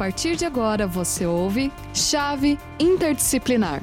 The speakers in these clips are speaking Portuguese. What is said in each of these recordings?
partir de agora você ouve Chave Interdisciplinar.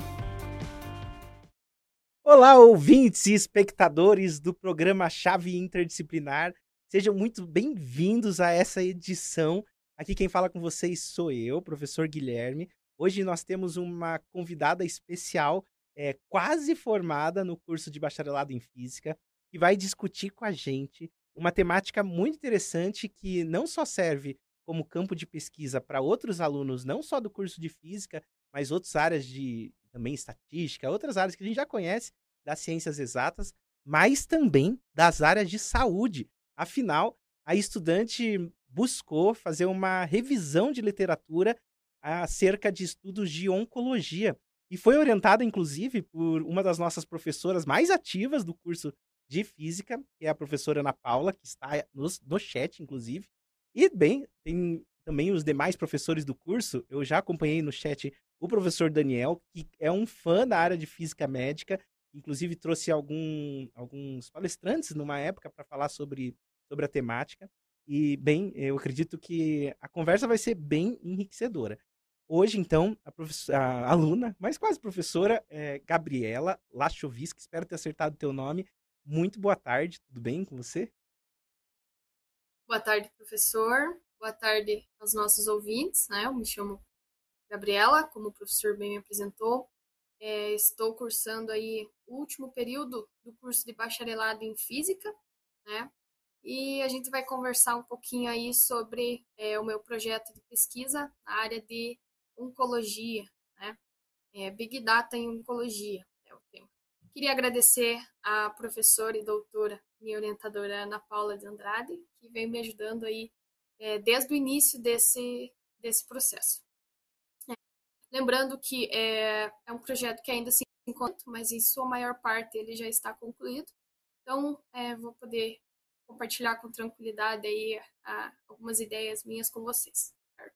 Olá, ouvintes e espectadores do programa Chave Interdisciplinar. Sejam muito bem-vindos a essa edição. Aqui quem fala com vocês sou eu, professor Guilherme. Hoje nós temos uma convidada especial, é, quase formada no curso de bacharelado em física, que vai discutir com a gente uma temática muito interessante que não só serve como campo de pesquisa para outros alunos, não só do curso de física, mas outras áreas de também estatística, outras áreas que a gente já conhece das ciências exatas, mas também das áreas de saúde. Afinal, a estudante buscou fazer uma revisão de literatura acerca de estudos de oncologia e foi orientada, inclusive, por uma das nossas professoras mais ativas do curso de física, que é a professora Ana Paula, que está no, no chat, inclusive. E, bem, tem também os demais professores do curso. Eu já acompanhei no chat o professor Daniel, que é um fã da área de física médica, inclusive trouxe algum, alguns palestrantes numa época para falar sobre, sobre a temática. E, bem, eu acredito que a conversa vai ser bem enriquecedora. Hoje, então, a, a aluna, mas quase professora, é Gabriela Lachovisk, espero ter acertado o teu nome. Muito boa tarde, tudo bem com você? Boa tarde, professor. Boa tarde aos nossos ouvintes. Né? Eu me chamo Gabriela, como o professor bem me apresentou. É, estou cursando aí o último período do curso de bacharelado em Física, né? E a gente vai conversar um pouquinho aí sobre é, o meu projeto de pesquisa na área de oncologia, né? É, Big Data em Oncologia é o tema. Queria agradecer à professora e doutora, minha orientadora Ana Paula de Andrade, que vem me ajudando aí é, desde o início desse, desse processo. É, lembrando que é, é um projeto que ainda se encontra, mas em sua maior parte ele já está concluído. Então, é, vou poder compartilhar com tranquilidade aí a, algumas ideias minhas com vocês. Certo?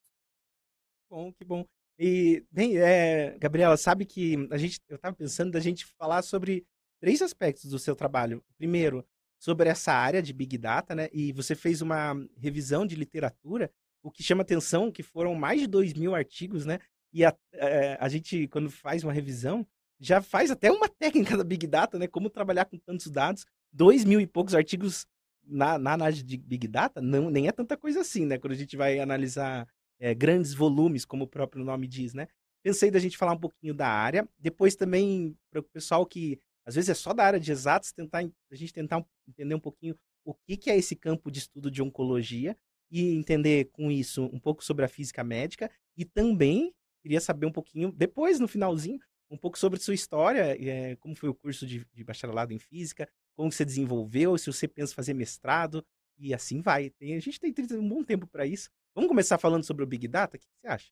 Bom, que bom. E, bem, é, Gabriela, sabe que a gente, eu estava pensando da gente falar sobre três aspectos do seu trabalho. Primeiro, sobre essa área de Big Data, né? E você fez uma revisão de literatura, o que chama atenção que foram mais de dois mil artigos, né? E a, é, a gente, quando faz uma revisão, já faz até uma técnica da Big Data, né? Como trabalhar com tantos dados. Dois mil e poucos artigos na, na análise de Big Data, não, nem é tanta coisa assim, né? Quando a gente vai analisar é, grandes volumes, como o próprio nome diz, né? Pensei da gente falar um pouquinho da área, depois também para o pessoal que às vezes é só da área de exatos, tentar a gente tentar entender um pouquinho o que, que é esse campo de estudo de oncologia e entender com isso um pouco sobre a física médica e também queria saber um pouquinho, depois no finalzinho, um pouco sobre sua história, é, como foi o curso de, de, bacharelado em física, como você desenvolveu, se você pensa fazer mestrado e assim vai. Tem, a gente tem um bom tempo para isso. Vamos começar falando sobre o Big Data? O que você acha?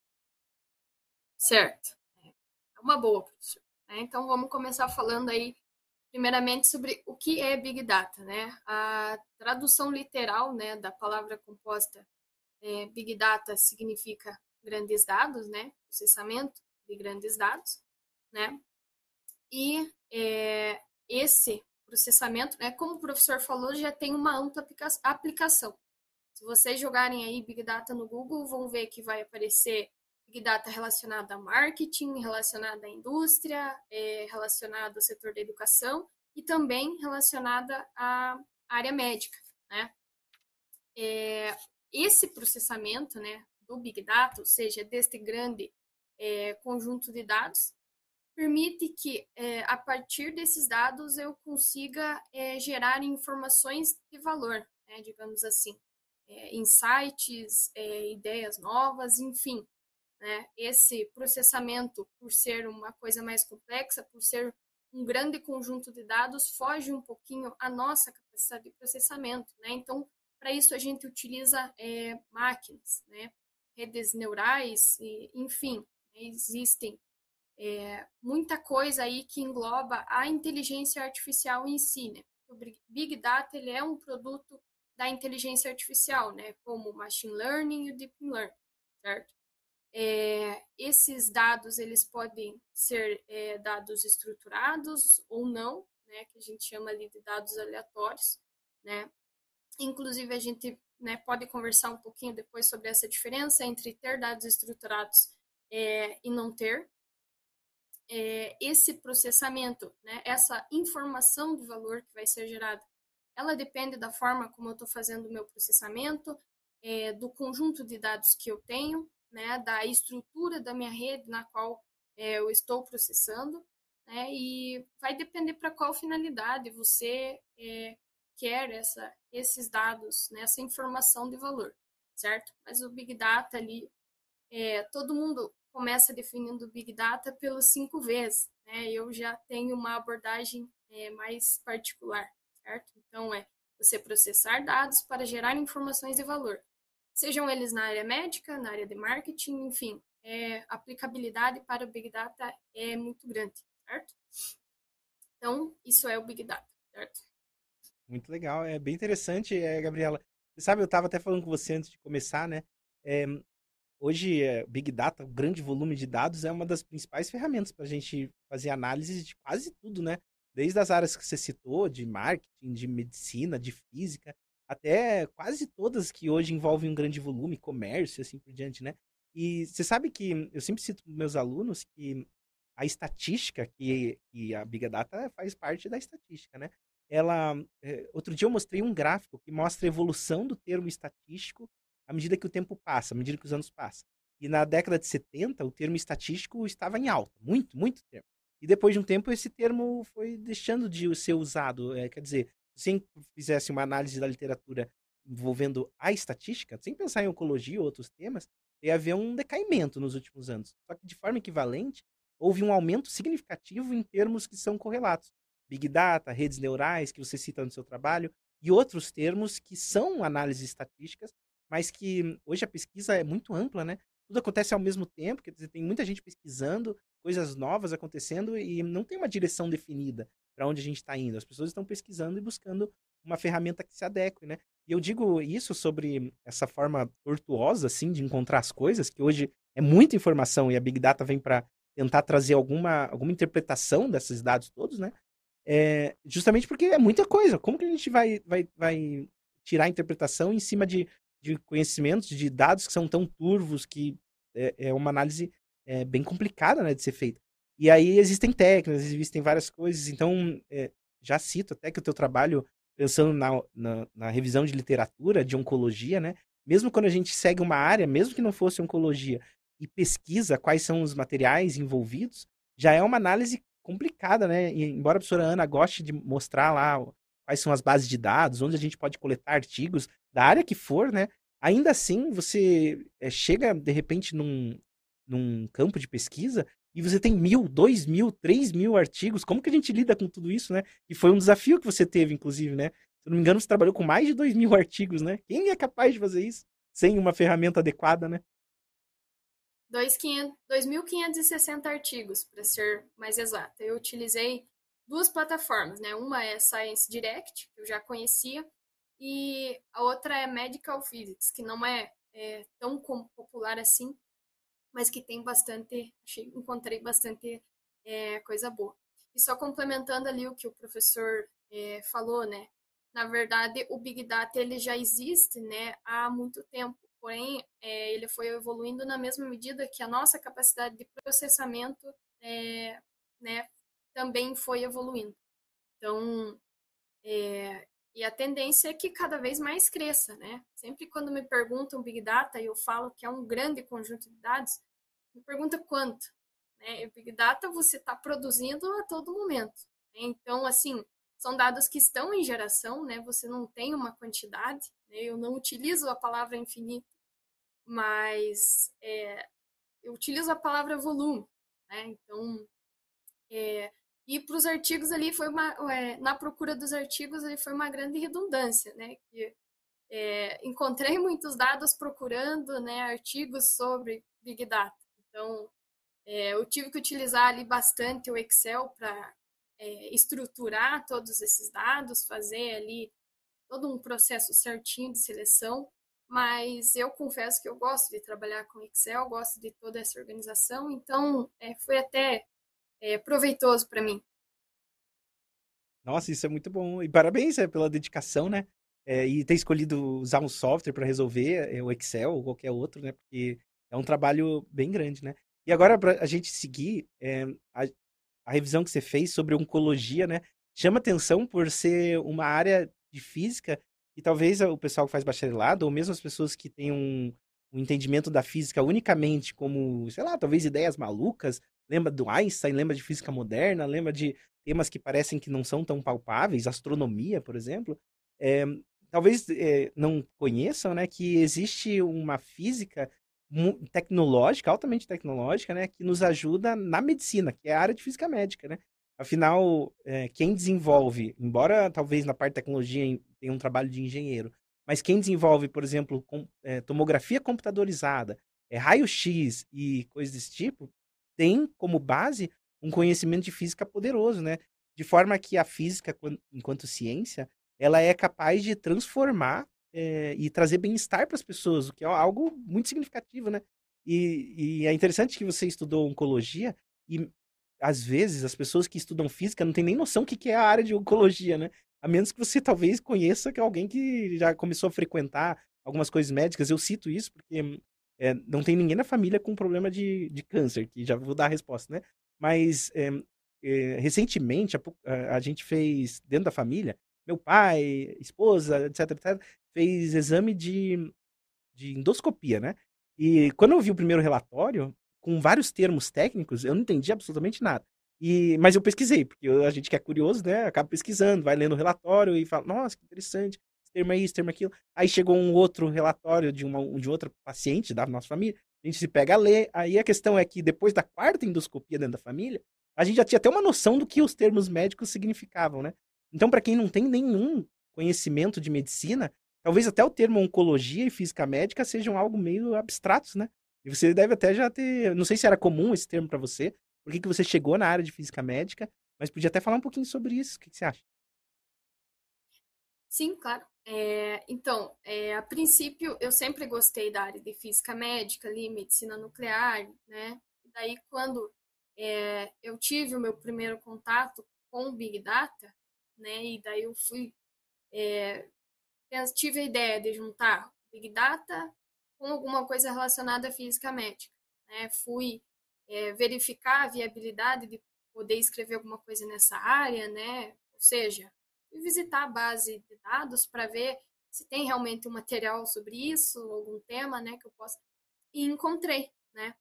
Certo. É uma boa, professor. É, então vamos começar falando aí, primeiramente, sobre o que é Big Data. Né? A tradução literal né, da palavra composta é, Big Data significa grandes dados, né? processamento de grandes dados. Né? E é, esse processamento, né, como o professor falou, já tem uma ampla aplicação. Se vocês jogarem aí Big Data no Google, vão ver que vai aparecer Big Data relacionado a marketing, relacionado à indústria, é, relacionado ao setor da educação e também relacionada à área médica, né? É, esse processamento, né, do Big Data, ou seja, deste grande é, conjunto de dados, permite que, é, a partir desses dados, eu consiga é, gerar informações de valor, né, digamos assim é, insights, é, ideias novas, enfim. Né? Esse processamento, por ser uma coisa mais complexa, por ser um grande conjunto de dados, foge um pouquinho a nossa capacidade de processamento. Né? Então, para isso, a gente utiliza é, máquinas, né? redes neurais, e, enfim, né? existem é, muita coisa aí que engloba a inteligência artificial em si. Né? O Big Data ele é um produto da inteligência artificial, né, como o machine learning e o deep learning, certo? É, esses dados eles podem ser é, dados estruturados ou não, né, que a gente chama ali de dados aleatórios, né? Inclusive a gente né, pode conversar um pouquinho depois sobre essa diferença entre ter dados estruturados é, e não ter. É, esse processamento, né, essa informação de valor que vai ser gerada, ela depende da forma como eu estou fazendo o meu processamento, é, do conjunto de dados que eu tenho, né, da estrutura da minha rede na qual é, eu estou processando, né, e vai depender para qual finalidade você é, quer essa, esses dados, né, essa informação de valor, certo? Mas o Big Data ali, é, todo mundo começa definindo o Big Data pelos cinco Vs, né? Eu já tenho uma abordagem é, mais particular, certo? Então, é você processar dados para gerar informações de valor, sejam eles na área médica, na área de marketing, enfim, é, aplicabilidade para o Big Data é muito grande, certo? Então, isso é o Big Data, certo? Muito legal, é bem interessante, é, Gabriela. Você sabe, eu estava até falando com você antes de começar, né? É, hoje, é, Big Data, o grande volume de dados, é uma das principais ferramentas para a gente fazer análise de quase tudo, né? Desde as áreas que você citou, de marketing, de medicina, de física, até quase todas que hoje envolvem um grande volume, comércio, assim por diante, né? E você sabe que eu sempre cito meus alunos que a estatística, que, que a Big Data faz parte da estatística, né? ela. É, outro dia eu mostrei um gráfico que mostra a evolução do termo estatístico à medida que o tempo passa, à medida que os anos passam. E na década de 70, o termo estatístico estava em alta, muito, muito tempo. E depois de um tempo, esse termo foi deixando de ser usado. É, quer dizer, se fizesse uma análise da literatura envolvendo a estatística, sem pensar em oncologia ou outros temas, ia haver um decaimento nos últimos anos. Só que, de forma equivalente, houve um aumento significativo em termos que são correlatos. Big Data, redes neurais, que você cita no seu trabalho, e outros termos que são análises estatísticas, mas que hoje a pesquisa é muito ampla, né? Tudo acontece ao mesmo tempo, quer dizer, tem muita gente pesquisando, coisas novas acontecendo e não tem uma direção definida para onde a gente está indo. As pessoas estão pesquisando e buscando uma ferramenta que se adeque, né? E eu digo isso sobre essa forma tortuosa, assim, de encontrar as coisas, que hoje é muita informação e a Big Data vem para tentar trazer alguma, alguma interpretação desses dados todos, né? É, justamente porque é muita coisa. Como que a gente vai, vai, vai tirar a interpretação em cima de, de conhecimentos, de dados que são tão turvos, que é, é uma análise é, bem complicada né, de ser feita. E aí existem técnicas, existem várias coisas. Então, é, já cito até que o teu trabalho, pensando na, na, na, revisão de literatura, de oncologia, né? Mesmo quando a gente segue uma área, mesmo que não fosse oncologia, e pesquisa quais são os materiais envolvidos, já é uma análise complicada, né? E, embora a professora Ana goste de mostrar lá quais são as bases de dados, onde a gente pode coletar artigos, da área que for, né? Ainda assim, você é, chega, de repente, num, num campo de pesquisa e você tem mil, dois mil, três mil artigos. Como que a gente lida com tudo isso, né? E foi um desafio que você teve, inclusive, né? Se não me engano, você trabalhou com mais de dois mil artigos, né? Quem é capaz de fazer isso sem uma ferramenta adequada, né? 2.560 artigos, para ser mais exata. Eu utilizei duas plataformas, né? Uma é Science Direct, que eu já conhecia, e a outra é Medical Physics, que não é, é tão popular assim, mas que tem bastante, achei, encontrei bastante é, coisa boa. E só complementando ali o que o professor é, falou, né? Na verdade, o Big Data ele já existe, né, há muito tempo porém é, ele foi evoluindo na mesma medida que a nossa capacidade de processamento é, né, também foi evoluindo. Então, é, e a tendência é que cada vez mais cresça, né? Sempre quando me perguntam Big Data e eu falo que é um grande conjunto de dados, me pergunta quanto. Né? Big Data você está produzindo a todo momento. Né? Então, assim, são dados que estão em geração, né? Você não tem uma quantidade, né? Eu não utilizo a palavra infinito, mas é, eu utilizo a palavra volume, né? Então, é, e para os artigos ali foi uma, é, na procura dos artigos ali foi uma grande redundância, né? Que, é, encontrei muitos dados procurando, né, artigos sobre Big Data. Então, é, eu tive que utilizar ali bastante o Excel para é, estruturar todos esses dados, fazer ali todo um processo certinho de seleção, mas eu confesso que eu gosto de trabalhar com Excel, gosto de toda essa organização, então é, foi até é, proveitoso para mim. Nossa, isso é muito bom. E parabéns é, pela dedicação, né? é, e ter escolhido usar um software para resolver, é, o Excel ou qualquer outro, né? Porque é um trabalho bem grande, né? E agora, para a gente seguir, é, a, a, revisão que você fez sobre oncologia, né? Chama atenção por ser uma área de física e talvez o pessoal que faz bacharelado, ou mesmo as pessoas que têm um, um entendimento da física unicamente como, sei lá, talvez ideias malucas, lembra do Einstein, lembra de física moderna, lembra de temas que parecem que não são tão palpáveis, astronomia, por exemplo, é, talvez é, não conheçam, né, que existe uma física tecnológica, altamente tecnológica, né, que nos ajuda na medicina, que é a área de física médica, né? Afinal, é, quem desenvolve, embora talvez na parte de tecnologia tenha um trabalho de engenheiro, mas quem desenvolve, por exemplo, com, tomografia computadorizada, raio-x e coisas desse tipo, tem como base um conhecimento de física poderoso, né? De forma que a física, enquanto ciência, ela é capaz de transformar é, e trazer bem-estar para as pessoas, o que é algo muito significativo, né? E, e, é interessante que você estudou oncologia e às vezes as pessoas que estudam física não têm nem noção do que é a área de oncologia, né? A menos que você talvez conheça que alguém que já começou a frequentar algumas coisas médicas. Eu cito isso porque é, não tem ninguém na família com problema de, de câncer, que já vou dar a resposta, né? Mas é, é, recentemente a, a, gente fez dentro da família meu pai, esposa, etc, etc, fez exame de, de endoscopia, né? E quando eu vi o primeiro relatório, com vários termos técnicos, eu não entendi absolutamente nada. E, mas eu pesquisei, porque a gente que é curioso, né, acaba pesquisando, vai lendo o relatório e fala, nossa, que interessante, esse termo é isso, esse termo é aquilo. Aí chegou um outro relatório de, uma, de outra paciente da nossa família, a gente se pega a ler, aí a questão é que depois da quarta endoscopia dentro da família, a gente já tinha até uma noção do que os termos médicos significavam, né? Então, para quem não tem nenhum conhecimento de medicina, talvez até o termo oncologia e física médica sejam algo meio abstratos, né? E você deve até já ter, não sei se era comum esse termo para você, por que, que você chegou na área de física médica, mas podia até falar um pouquinho sobre isso. O que, que você acha? Sim, claro. É, então, é, a princípio, eu sempre gostei da área de física médica, ali, medicina nuclear, né? E daí, quando é, eu tive o meu primeiro contato com o Big Data, né? E daí eu fui é, tive a ideia de juntar Big Data com alguma coisa relacionada à física médica. Né? Fui é, verificar a viabilidade de poder escrever alguma coisa nessa área, né? Ou seja, fui visitar a base de dados para ver se tem realmente um material sobre isso, algum tema, né, que eu possa. E encontrei, né?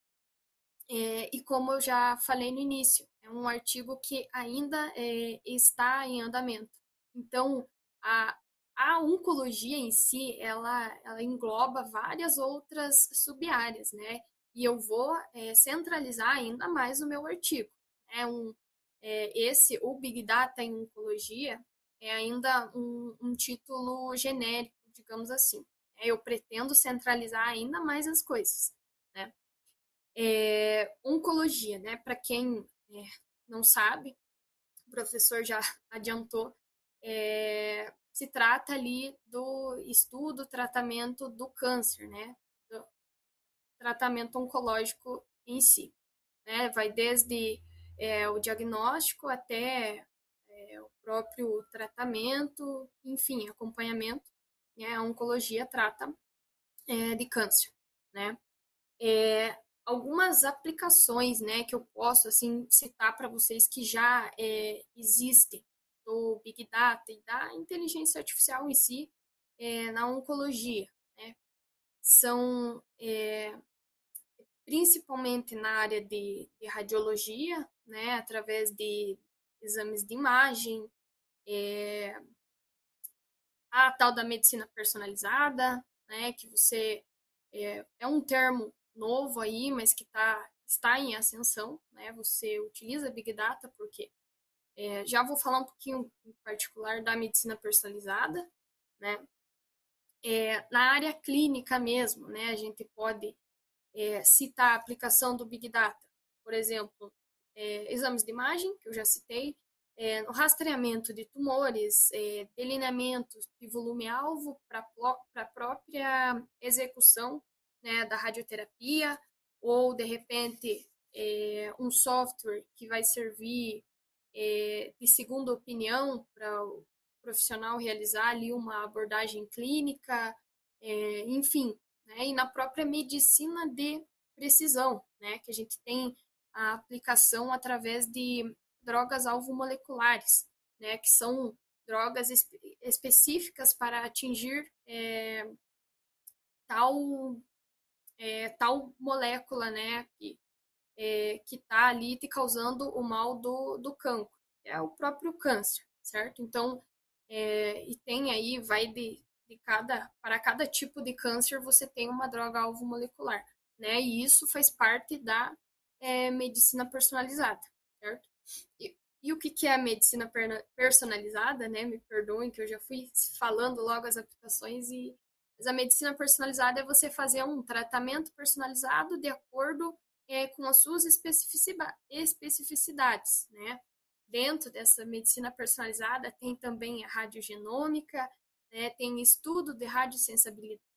É, e como eu já falei no início, é um artigo que ainda é, está em andamento. Então, a, a oncologia em si, ela, ela engloba várias outras sub-áreas, né? E eu vou é, centralizar ainda mais o meu artigo. É um, é, esse, o Big Data em Oncologia, é ainda um, um título genérico, digamos assim. É, eu pretendo centralizar ainda mais as coisas, né? É, oncologia, né? Para quem é, não sabe, o professor já adiantou, é, se trata ali do estudo, tratamento do câncer, né? Do tratamento oncológico em si. Né? Vai desde é, o diagnóstico até próprio tratamento, enfim, acompanhamento. Né? A oncologia trata é, de câncer, né? É, algumas aplicações, né, que eu posso assim citar para vocês que já é, existem do Big Data e da inteligência artificial em si é, na oncologia, né, são é, principalmente na área de, de, radiologia, né, através de exames de imagem, é, a tal da medicina personalizada, né, que você é, é um termo novo aí, mas que tá, está em ascensão, né? Você utiliza Big Data porque é, já vou falar um pouquinho em particular da medicina personalizada, né? É, na área clínica mesmo, né? A gente pode é, citar a aplicação do Big Data, por exemplo, é, exames de imagem, que eu já citei, é, no rastreamento de tumores, é, delineamento de volume-alvo para a própria execução né, da radioterapia, ou de repente é, um software que vai servir é, de segunda opinião para profissional realizar ali uma abordagem clínica, é, enfim, né? E na própria medicina de precisão, né? Que a gente tem a aplicação através de drogas alvo moleculares, né? Que são drogas espe específicas para atingir é, tal é, tal molécula, né? Que é, está ali te causando o mal do, do cancro, é o próprio câncer, certo? Então, é, e tem aí, vai de, de cada, para cada tipo de câncer você tem uma droga alvo molecular, né? E isso faz parte da é, medicina personalizada, certo? E, e o que, que é a medicina personalizada, né? Me perdoem que eu já fui falando logo as aplicações e mas a medicina personalizada é você fazer um tratamento personalizado de acordo é, com as suas especificidades, né? Dentro dessa medicina personalizada tem também a radiogenômica, né? tem estudo de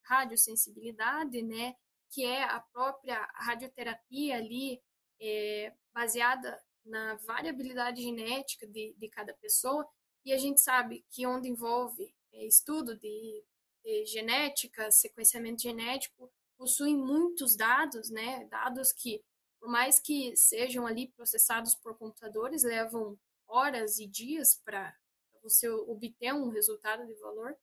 radiosensibilidade, né? Que é a própria radioterapia ali é, baseada na variabilidade genética de, de cada pessoa. E a gente sabe que onde envolve é, estudo de, de genética, sequenciamento genético, possuem muitos dados, né? Dados que, por mais que sejam ali processados por computadores, levam horas e dias para você obter um resultado de valor.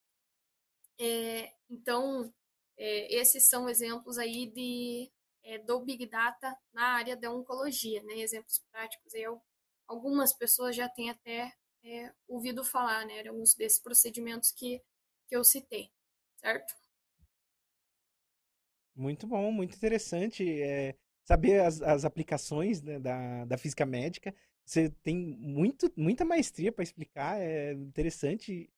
É, então, é, esses são exemplos aí de, é, do Big Data na área da oncologia, né? Exemplos práticos. Eu, algumas pessoas já têm até é, ouvido falar, né? Alguns desses procedimentos que, que eu citei, certo? Muito bom, muito interessante é, saber as, as aplicações né, da, da física médica. Você tem muito, muita maestria para explicar, é interessante,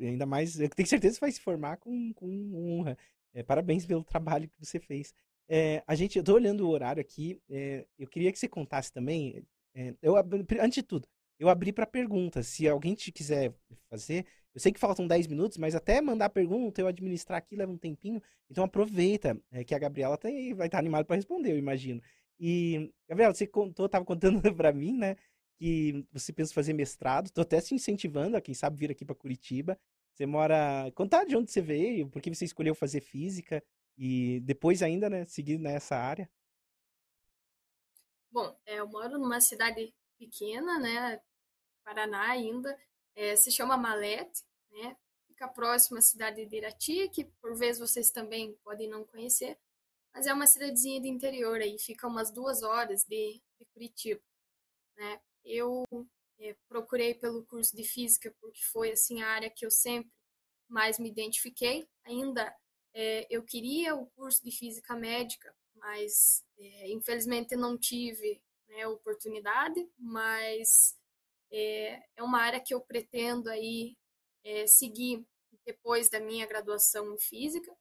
ainda mais. Eu tenho certeza que vai se formar com, com honra. É, parabéns pelo trabalho que você fez. É, a gente, eu tô olhando o horário aqui, é, eu queria que você contasse também. É, eu, antes de tudo, eu abri para perguntas. Se alguém te quiser fazer, eu sei que faltam 10 minutos, mas até mandar pergunta, eu administrar aqui leva um tempinho. Então aproveita, que a Gabriela tá vai estar tá animada para responder, eu imagino. E, Gabriela, você contou, tava contando para mim, né, que você pensa fazer mestrado. Tô até se incentivando a quem sabe vir aqui para Curitiba. Você mora, contar de onde você veio, por que você escolheu fazer física e depois ainda, né, seguir nessa área. Bom, é, eu moro numa cidade pequena, né, Paraná ainda, é, se chama Malete, né? Fica próximo à cidade de Irati, que por vezes vocês também podem não conhecer, mas é uma cidadezinha de interior aí, fica umas duas horas de, de Curitiba, né? Eu é, procurei pelo curso de física porque foi assim a área que eu sempre mais me identifiquei. Ainda é, eu queria o curso de física médica, mas é, infelizmente não tive né, oportunidade. Mas é, é uma área que eu pretendo aí é, seguir depois da minha graduação em física.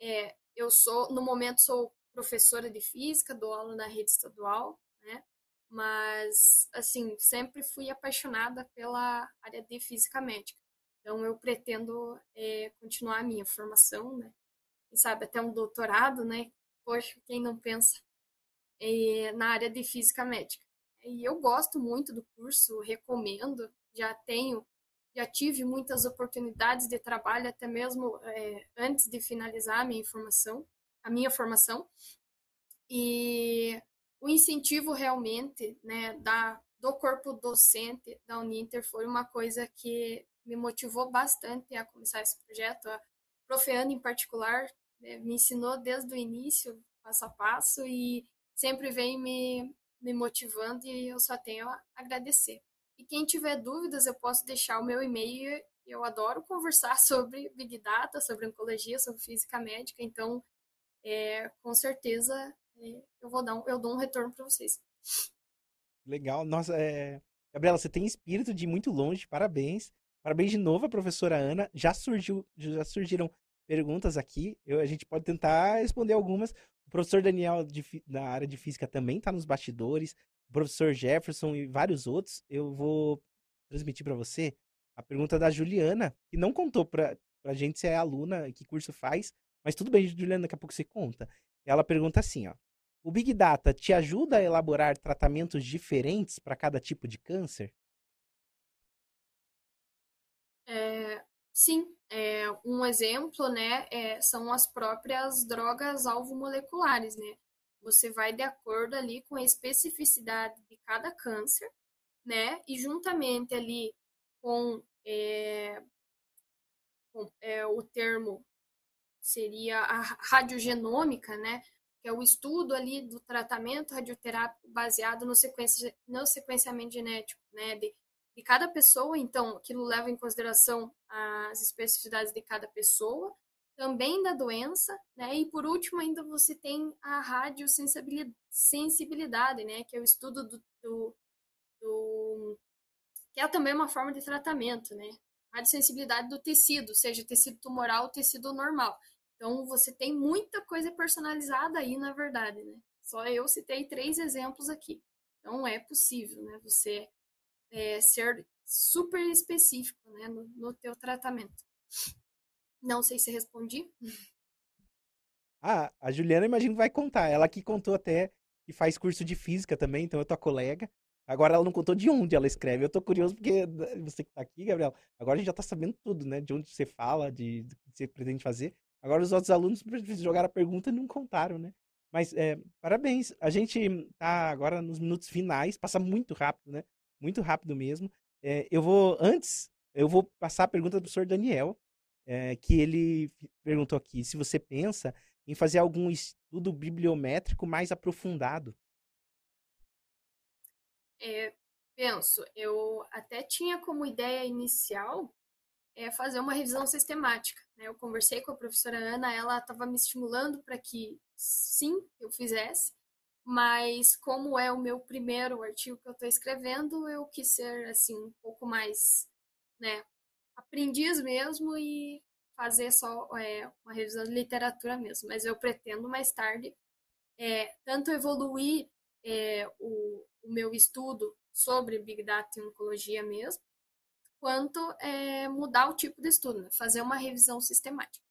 É, eu sou, no momento, sou professora de física, dou aula na rede estadual, né? Mas, assim, sempre fui apaixonada pela área de física médica. Então, eu pretendo é, continuar a minha formação, né? Quem sabe até um doutorado, né? Poxa, quem não pensa é, na área de física médica. E eu gosto muito do curso, recomendo. Já tenho, já tive muitas oportunidades de trabalho, até mesmo é, antes de finalizar a minha formação, a minha formação. E o incentivo realmente, né, da do corpo docente da Uninter foi uma coisa que me motivou bastante a começar esse projeto. A Profeana, em particular, me ensinou desde o início, passo a passo, e sempre vem me, me motivando e eu só tenho a agradecer. E quem tiver dúvidas, eu posso deixar o meu e-mail. Eu adoro conversar sobre Big Data, sobre oncologia, sobre física médica, então, é, com certeza, é, eu vou dar um, eu dou um retorno para vocês. Legal. Nossa, é... Gabriela, você tem espírito de muito longe, parabéns. Parabéns de novo, a professora Ana. Já surgiu, já surgiram perguntas aqui. Eu, a gente pode tentar responder algumas. O professor Daniel, de, da área de física, também está nos bastidores. O professor Jefferson e vários outros. Eu vou transmitir para você a pergunta da Juliana, que não contou para a gente se é aluna que curso faz. Mas tudo bem, Juliana, daqui a pouco você conta. Ela pergunta assim, ó. O Big Data te ajuda a elaborar tratamentos diferentes para cada tipo de câncer? É, Sim, é, um exemplo, né, é, são as próprias drogas alvo moleculares, né? Você vai de acordo ali com a especificidade de cada câncer, né? E juntamente ali com, é, com é, o termo seria a radiogenômica, né? Que é o estudo ali do tratamento radioterápico baseado no, sequência, no sequenciamento genético, né? De, de cada pessoa, então aquilo leva em consideração as especificidades de cada pessoa, também da doença, né? E por último ainda você tem a radiosensibilidade, né? Que é o estudo do, do, do que é também uma forma de tratamento, né? Radiosensibilidade do tecido, seja tecido tumoral ou tecido normal. Então você tem muita coisa personalizada aí, na verdade, né? Só eu citei três exemplos aqui. Então é possível, né? Você é, ser super específico né, no, no teu tratamento. Não sei se respondi. Ah, a Juliana imagino que vai contar. Ela que contou até que faz curso de física também, então eu tô colega. Agora ela não contou de onde ela escreve. Eu tô curioso porque você que tá aqui, Gabriel, agora a gente já tá sabendo tudo, né? De onde você fala, de, do que você pretende fazer. Agora os outros alunos jogaram a pergunta e não contaram, né? Mas é, parabéns. A gente tá agora nos minutos finais, passa muito rápido, né? Muito rápido mesmo. É, eu vou, antes, eu vou passar a pergunta do professor Daniel, é, que ele perguntou aqui se você pensa em fazer algum estudo bibliométrico mais aprofundado. É, penso, eu até tinha como ideia inicial é fazer uma revisão sistemática. Né? Eu conversei com a professora Ana, ela estava me estimulando para que sim, eu fizesse, mas como é o meu primeiro artigo que eu estou escrevendo, eu quis ser assim um pouco mais, né, aprendiz mesmo e fazer só é, uma revisão de literatura mesmo. Mas eu pretendo mais tarde é, tanto evoluir é, o, o, meu estudo sobre Big Data e oncologia mesmo, quanto é, mudar o tipo de estudo, né? fazer uma revisão sistemática.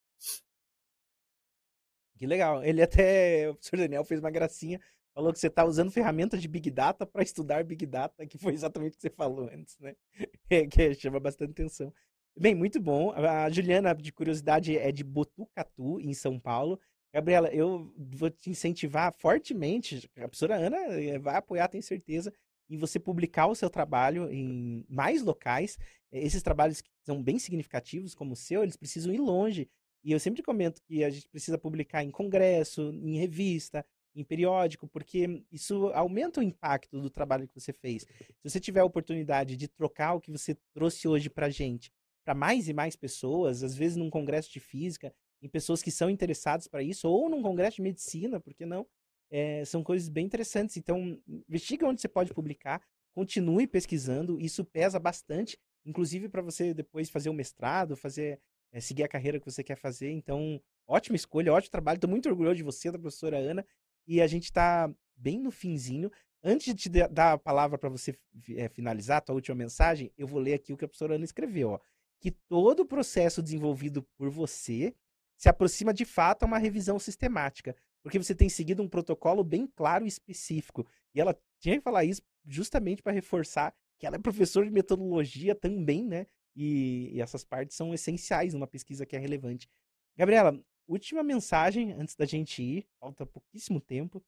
Que legal. Ele até, o professor Daniel fez uma gracinha, falou que você está usando ferramentas de Big Data para estudar Big Data, que foi exatamente o que você falou antes, né? É, que chama bastante atenção. Bem, muito bom. A Juliana, de curiosidade, é de Botucatu, em São Paulo. Gabriela, eu vou te incentivar fortemente, a professora Ana eh, vai apoiar, tenho certeza, em você publicar o seu trabalho em mais locais. Esses trabalhos que são bem significativos, como o seu, eles precisam ir longe. E eu sempre comento que a gente precisa publicar em congresso, em revista, em periódico, porque isso aumenta o impacto do trabalho que você fez. Se você tiver a oportunidade de trocar o que você trouxe hoje para gente para mais e mais pessoas, às vezes num congresso de física, em pessoas que são interessadas para isso, ou num congresso de medicina, por que não? É, são coisas bem interessantes. Então, investiga onde você pode publicar, continue pesquisando, isso pesa bastante, inclusive para você depois fazer o mestrado, fazer é, seguir a carreira que você quer fazer. Então, ótima escolha, ótimo trabalho. Estou muito orgulhoso de você, da professora Ana, e a gente está bem no finzinho. Antes de te dar a palavra para você é, finalizar a tua última mensagem, eu vou ler aqui o que a professora Ana escreveu. Ó. Que todo o processo desenvolvido por você se aproxima de fato a uma revisão sistemática, porque você tem seguido um protocolo bem claro e específico. E ela tinha que falar isso justamente para reforçar que ela é professora de metodologia também, né? E, e essas partes são essenciais numa pesquisa que é relevante. Gabriela, última mensagem antes da gente ir. Falta pouquíssimo tempo.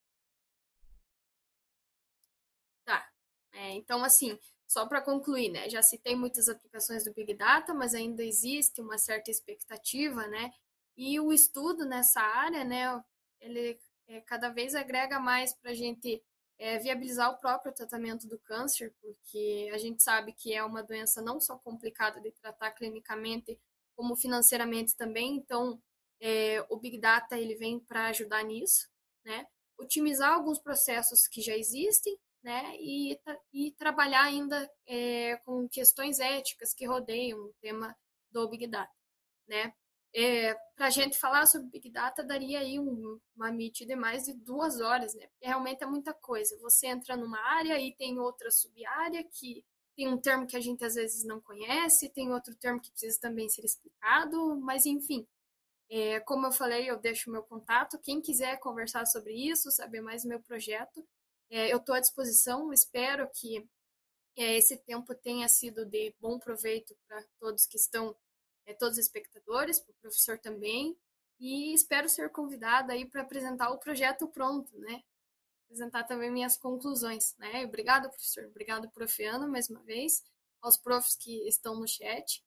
Tá. É, então, assim, só para concluir, né? Já citei muitas aplicações do Big Data, mas ainda existe uma certa expectativa, né? E o estudo nessa área, né? Ele é, cada vez agrega mais para a gente é, viabilizar o próprio tratamento do câncer, porque a gente sabe que é uma doença não só complicada de tratar clinicamente, como financeiramente também. Então, é, o Big Data ele vem para ajudar nisso, né? Otimizar alguns processos que já existem, né? E, e trabalhar ainda é, com questões éticas que rodeiam o tema do Big Data, né? É, para a gente falar sobre Big Data, daria aí um, uma meet de mais de duas horas, né? Porque realmente é muita coisa. Você entra numa área e tem outra sub-área que tem um termo que a gente às vezes não conhece, tem outro termo que precisa também ser explicado, mas enfim, é, como eu falei, eu deixo meu contato. Quem quiser conversar sobre isso, saber mais do meu projeto, é, eu estou à disposição. Espero que é, esse tempo tenha sido de bom proveito para todos que estão é, todos os espectadores, para o professor também, e espero ser convidada aí para apresentar o projeto pronto, né? Apresentar também minhas conclusões, né? Obrigada, professor. Obrigado, profiano, mais uma vez, aos profs que estão no chat.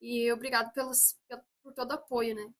E obrigado pelos, por todo o apoio, né?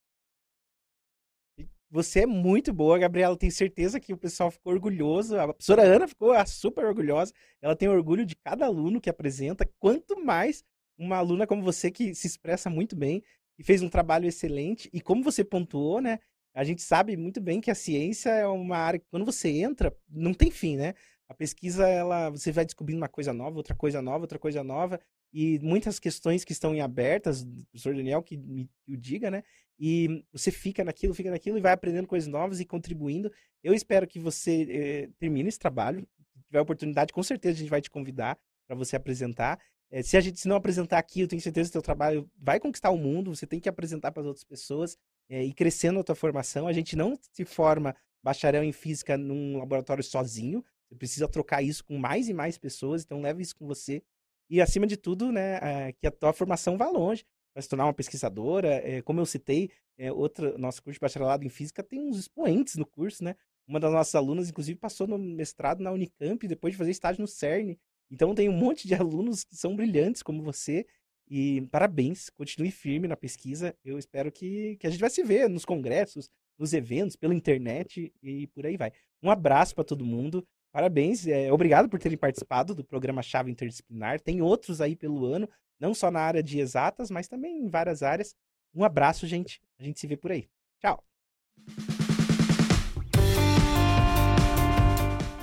Você é muito boa, Gabriela. Tenho certeza que o pessoal ficou orgulhoso. A professora Ana ficou ah, super orgulhosa. Ela tem orgulho de cada aluno que apresenta. Quanto mais uma aluna como você que se expressa muito bem e fez um trabalho excelente. E como você pontuou, né? A gente sabe muito bem que a ciência é uma área que quando você entra, não tem fim, né? A pesquisa, ela, você vai descobrindo uma coisa nova, outra coisa nova, outra coisa nova, e muitas questões que estão em abertas, o professor Daniel que me o diga, né? E você fica naquilo, fica naquilo e vai aprendendo coisas novas e contribuindo. Eu espero que você eh, termine esse trabalho. Se tiver oportunidade, com certeza a gente vai te convidar para você apresentar. Eh, se a gente se não apresentar aqui, eu tenho certeza que o seu trabalho vai conquistar o mundo. Você tem que apresentar para as outras pessoas eh, e crescendo a tua formação. A gente não se forma bacharel em física num laboratório sozinho. Você precisa trocar isso com mais e mais pessoas, então leve isso com você. E acima de tudo, né, é, que a tua formação vá longe, vai se tornar uma pesquisadora. É, como eu citei, é, nosso curso de bacharelado em física tem uns expoentes no curso, né? Uma das nossas alunas, inclusive, passou no mestrado na Unicamp depois de fazer estágio no CERN. Então tem um monte de alunos que são brilhantes como você. E parabéns, continue firme na pesquisa. Eu espero que, que a gente vai se ver nos congressos, nos eventos, pela internet e por aí vai. Um abraço para todo mundo. Parabéns, é, obrigado por terem participado do programa Chave Interdisciplinar. Tem outros aí pelo ano, não só na área de exatas, mas também em várias áreas. Um abraço, gente. A gente se vê por aí. Tchau.